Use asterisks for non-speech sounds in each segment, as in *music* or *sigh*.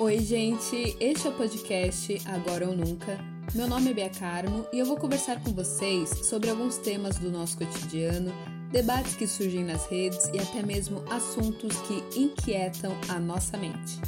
Oi, gente! Este é o podcast Agora ou Nunca. Meu nome é Bia Carmo e eu vou conversar com vocês sobre alguns temas do nosso cotidiano, debates que surgem nas redes e até mesmo assuntos que inquietam a nossa mente.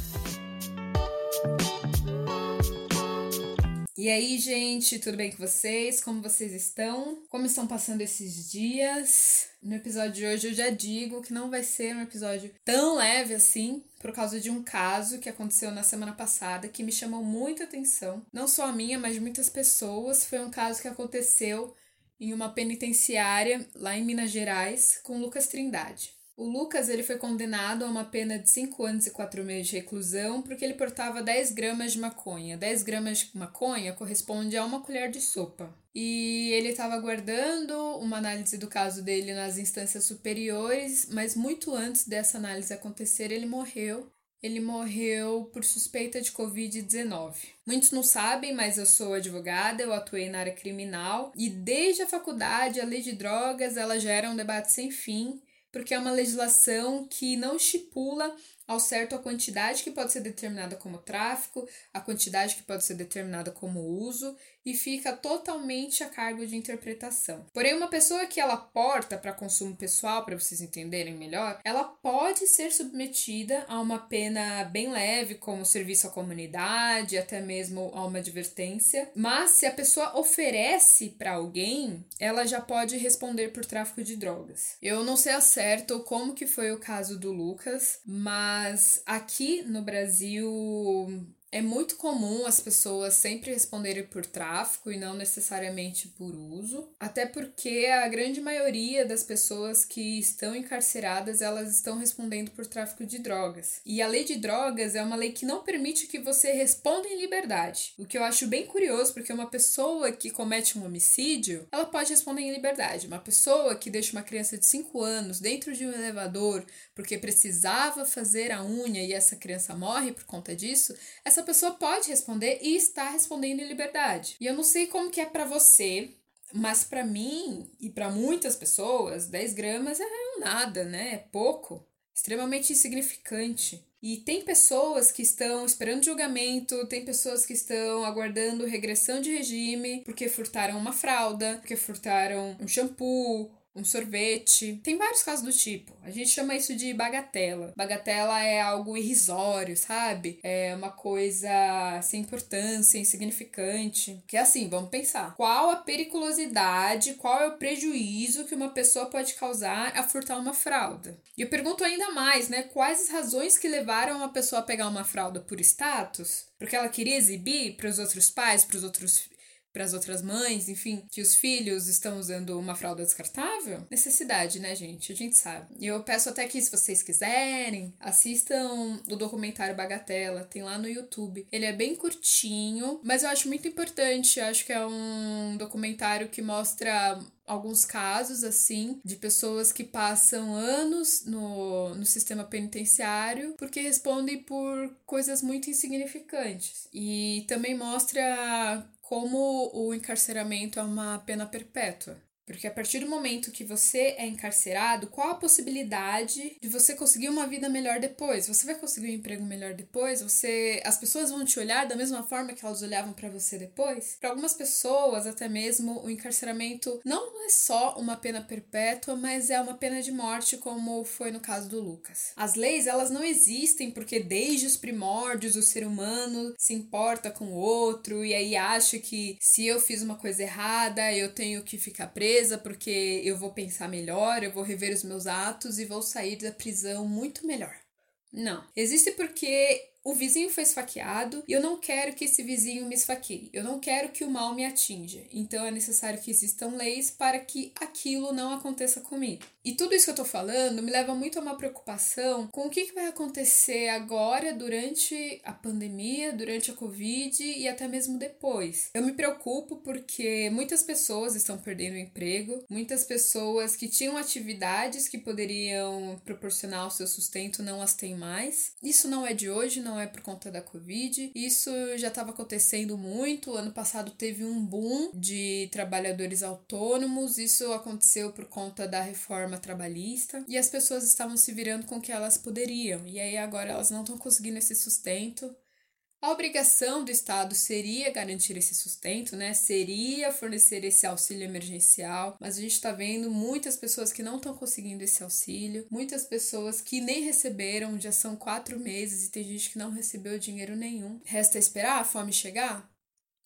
E aí, gente, tudo bem com vocês? Como vocês estão? Como estão passando esses dias? No episódio de hoje eu já digo que não vai ser um episódio tão leve assim, por causa de um caso que aconteceu na semana passada que me chamou muita atenção. Não só a minha, mas de muitas pessoas. Foi um caso que aconteceu em uma penitenciária lá em Minas Gerais com Lucas Trindade. O Lucas ele foi condenado a uma pena de 5 anos e 4 meses de reclusão porque ele portava 10 gramas de maconha. 10 gramas de maconha corresponde a uma colher de sopa. E ele estava aguardando uma análise do caso dele nas instâncias superiores, mas muito antes dessa análise acontecer, ele morreu. Ele morreu por suspeita de Covid-19. Muitos não sabem, mas eu sou advogada, eu atuei na área criminal e desde a faculdade a lei de drogas ela gera um debate sem fim porque é uma legislação que não estipula ao certo a quantidade que pode ser determinada como tráfico, a quantidade que pode ser determinada como uso e fica totalmente a cargo de interpretação. Porém, uma pessoa que ela porta para consumo pessoal, para vocês entenderem melhor, ela pode ser submetida a uma pena bem leve, como serviço à comunidade, até mesmo a uma advertência. Mas se a pessoa oferece para alguém, ela já pode responder por tráfico de drogas. Eu não sei a certo como que foi o caso do Lucas, mas aqui no Brasil é muito comum as pessoas sempre responderem por tráfico e não necessariamente por uso, até porque a grande maioria das pessoas que estão encarceradas, elas estão respondendo por tráfico de drogas. E a lei de drogas é uma lei que não permite que você responda em liberdade. O que eu acho bem curioso, porque uma pessoa que comete um homicídio, ela pode responder em liberdade. Uma pessoa que deixa uma criança de 5 anos dentro de um elevador porque precisava fazer a unha e essa criança morre por conta disso, essa essa pessoa pode responder e está respondendo em liberdade. E eu não sei como que é para você, mas para mim e para muitas pessoas, 10 gramas é nada, né? É pouco, extremamente insignificante. E tem pessoas que estão esperando julgamento, tem pessoas que estão aguardando regressão de regime porque furtaram uma fralda, porque furtaram um shampoo um sorvete. Tem vários casos do tipo. A gente chama isso de bagatela. Bagatela é algo irrisório, sabe? É uma coisa sem importância, insignificante. Que é assim, vamos pensar. Qual a periculosidade, qual é o prejuízo que uma pessoa pode causar a furtar uma fralda? E eu pergunto ainda mais, né? Quais as razões que levaram uma pessoa a pegar uma fralda por status? Porque ela queria exibir para os outros pais, para os outros para as outras mães, enfim, que os filhos estão usando uma fralda descartável? Necessidade, né, gente? A gente sabe. E eu peço até que, se vocês quiserem, assistam o documentário Bagatela, tem lá no YouTube. Ele é bem curtinho, mas eu acho muito importante. Eu acho que é um documentário que mostra alguns casos assim de pessoas que passam anos no, no sistema penitenciário porque respondem por coisas muito insignificantes. E também mostra como o encarceramento é uma pena perpétua. Porque a partir do momento que você é encarcerado, qual a possibilidade de você conseguir uma vida melhor depois? Você vai conseguir um emprego melhor depois? Você, as pessoas vão te olhar da mesma forma que elas olhavam para você depois? Para algumas pessoas, até mesmo o encarceramento não é só uma pena perpétua, mas é uma pena de morte, como foi no caso do Lucas. As leis, elas não existem porque desde os primórdios o ser humano se importa com o outro e aí acha que se eu fiz uma coisa errada, eu tenho que ficar preso porque eu vou pensar melhor, eu vou rever os meus atos e vou sair da prisão muito melhor. Não. Existe porque o vizinho foi esfaqueado e eu não quero que esse vizinho me esfaqueie. Eu não quero que o mal me atinja. Então é necessário que existam leis para que aquilo não aconteça comigo. E tudo isso que eu tô falando me leva muito a uma preocupação com o que, que vai acontecer agora durante a pandemia, durante a Covid e até mesmo depois. Eu me preocupo porque muitas pessoas estão perdendo emprego, muitas pessoas que tinham atividades que poderiam proporcionar o seu sustento não as têm mais. Isso não é de hoje, não é por conta da Covid. Isso já estava acontecendo muito. Ano passado teve um boom de trabalhadores autônomos. Isso aconteceu por conta da reforma trabalhista e as pessoas estavam se virando com o que elas poderiam. E aí agora elas não estão conseguindo esse sustento A obrigação do Estado seria garantir esse sustento, né? Seria fornecer esse auxílio emergencial, mas a gente está vendo muitas pessoas que não estão conseguindo esse auxílio, muitas pessoas que nem receberam, já são quatro meses e tem gente que não recebeu dinheiro nenhum. Resta esperar a fome chegar?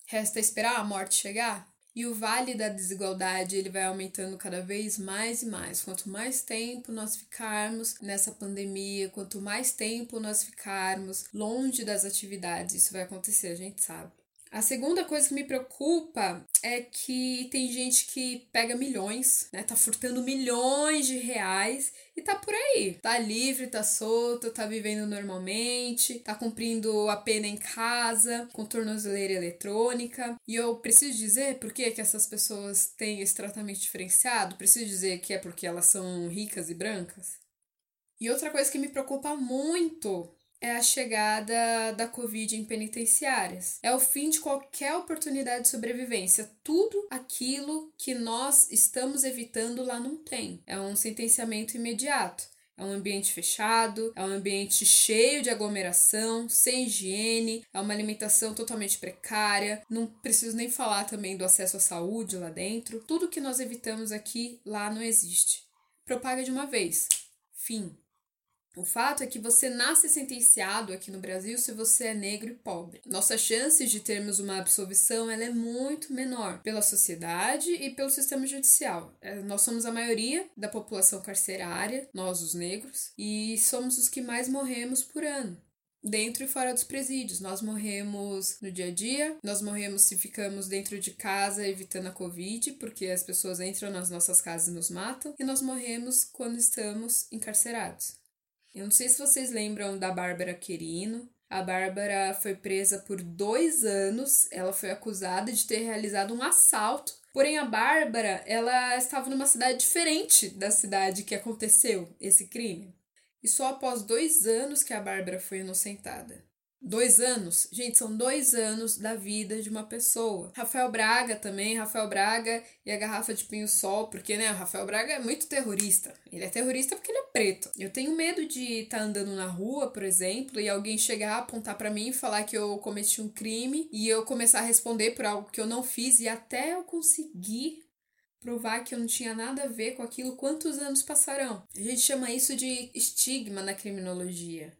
Resta esperar a morte chegar? E o vale da desigualdade ele vai aumentando cada vez mais e mais. Quanto mais tempo nós ficarmos nessa pandemia, quanto mais tempo nós ficarmos longe das atividades, isso vai acontecer, a gente sabe. A segunda coisa que me preocupa é que tem gente que pega milhões, né? Tá furtando milhões de reais e tá por aí. Tá livre, tá solto, tá vivendo normalmente, tá cumprindo a pena em casa, com tornozeleira eletrônica. E eu preciso dizer por que, que essas pessoas têm esse tratamento diferenciado? Preciso dizer que é porque elas são ricas e brancas? E outra coisa que me preocupa muito é a chegada da Covid em penitenciárias. É o fim de qualquer oportunidade de sobrevivência. Tudo aquilo que nós estamos evitando lá não tem. É um sentenciamento imediato. É um ambiente fechado, é um ambiente cheio de aglomeração, sem higiene, é uma alimentação totalmente precária. Não preciso nem falar também do acesso à saúde lá dentro. Tudo que nós evitamos aqui, lá não existe. Propaga de uma vez. Fim. O fato é que você nasce sentenciado aqui no Brasil se você é negro e pobre. Nossas chances de termos uma absolvição ela é muito menor pela sociedade e pelo sistema judicial. É, nós somos a maioria da população carcerária, nós os negros, e somos os que mais morremos por ano dentro e fora dos presídios. Nós morremos no dia a dia, nós morremos se ficamos dentro de casa evitando a Covid, porque as pessoas entram nas nossas casas e nos matam, e nós morremos quando estamos encarcerados. Eu não sei se vocês lembram da Bárbara Querino. A Bárbara foi presa por dois anos. Ela foi acusada de ter realizado um assalto. Porém, a Bárbara, ela estava numa cidade diferente da cidade que aconteceu esse crime. E só após dois anos que a Bárbara foi inocentada. Dois anos, gente, são dois anos da vida de uma pessoa. Rafael Braga também, Rafael Braga e a garrafa de pinho-sol, porque, né, o Rafael Braga é muito terrorista. Ele é terrorista porque ele é preto. Eu tenho medo de estar tá andando na rua, por exemplo, e alguém chegar, apontar para mim falar que eu cometi um crime e eu começar a responder por algo que eu não fiz e até eu conseguir provar que eu não tinha nada a ver com aquilo, quantos anos passarão? A gente chama isso de estigma na criminologia.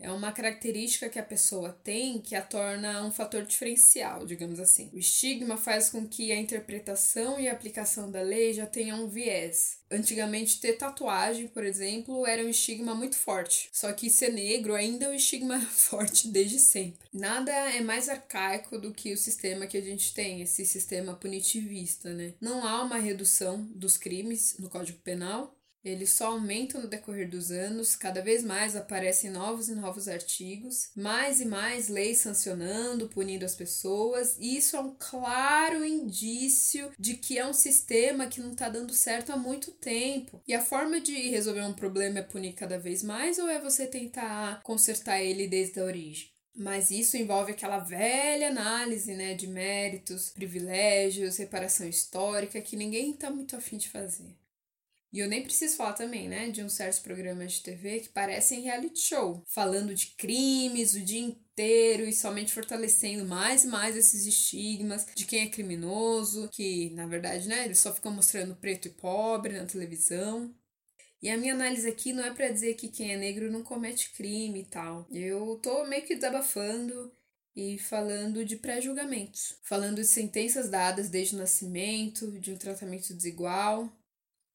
É uma característica que a pessoa tem que a torna um fator diferencial, digamos assim. O estigma faz com que a interpretação e a aplicação da lei já tenham um viés. Antigamente, ter tatuagem, por exemplo, era um estigma muito forte. Só que ser negro ainda é um estigma *laughs* forte desde sempre. Nada é mais arcaico do que o sistema que a gente tem, esse sistema punitivista, né? Não há uma redução dos crimes no Código Penal, eles só aumentam no decorrer dos anos, cada vez mais aparecem novos e novos artigos, mais e mais leis sancionando, punindo as pessoas, e isso é um claro indício de que é um sistema que não está dando certo há muito tempo. E a forma de resolver um problema é punir cada vez mais ou é você tentar consertar ele desde a origem? Mas isso envolve aquela velha análise, né, de méritos, privilégios, reparação histórica que ninguém está muito afim de fazer. E eu nem preciso falar também, né, de uns certos programas de TV que parecem reality show, falando de crimes o dia inteiro e somente fortalecendo mais e mais esses estigmas de quem é criminoso, que na verdade, né, eles só ficam mostrando preto e pobre na televisão. E a minha análise aqui não é para dizer que quem é negro não comete crime e tal. Eu tô meio que desabafando e falando de pré-julgamentos, falando de sentenças dadas desde o nascimento, de um tratamento desigual,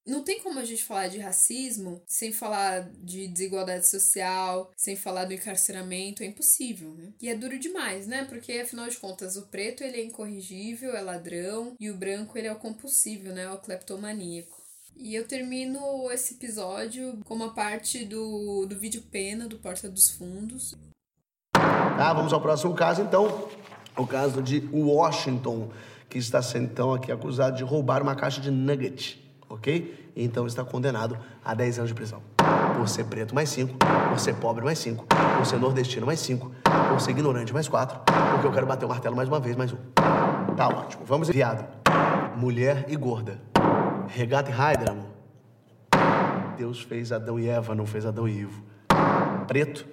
não tem como a gente falar de racismo sem falar de desigualdade social, sem falar do encarceramento, é impossível, né? E é duro demais, né? Porque afinal de contas, o preto ele é incorrigível, é ladrão, e o branco ele é o compulsível, né? O cleptomaníaco. E eu termino esse episódio com uma parte do, do vídeo pena do Porta dos Fundos. Tá, vamos ao próximo caso então. O caso de Washington, que está sendo então aqui acusado de roubar uma caixa de nugget ok? Então está condenado a 10 anos de prisão. Por ser preto, mais 5. Por ser pobre, mais 5. Por ser nordestino, mais 5. Por ser ignorante, mais 4. Porque eu quero bater o martelo mais uma vez, mais um. Tá ótimo. Vamos viado. Mulher e gorda. Regata e Hydra, amor. Deus fez Adão e Eva, não fez Adão e Ivo. Preto,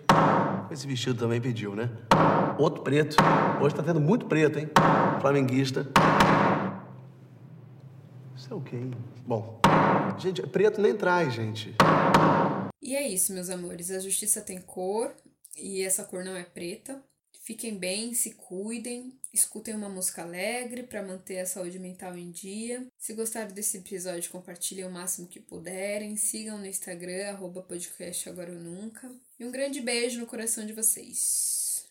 Esse vestido também pediu, né? Outro preto. Hoje tá tendo muito preto, hein? Flamenguista. É o? Bom, gente, preto nem traz, gente. E é isso, meus amores. A justiça tem cor e essa cor não é preta. Fiquem bem, se cuidem, escutem uma música alegre para manter a saúde mental em dia. Se gostaram desse episódio, compartilhem o máximo que puderem. Sigam no Instagram, arroba podcast agora ou nunca. E um grande beijo no coração de vocês.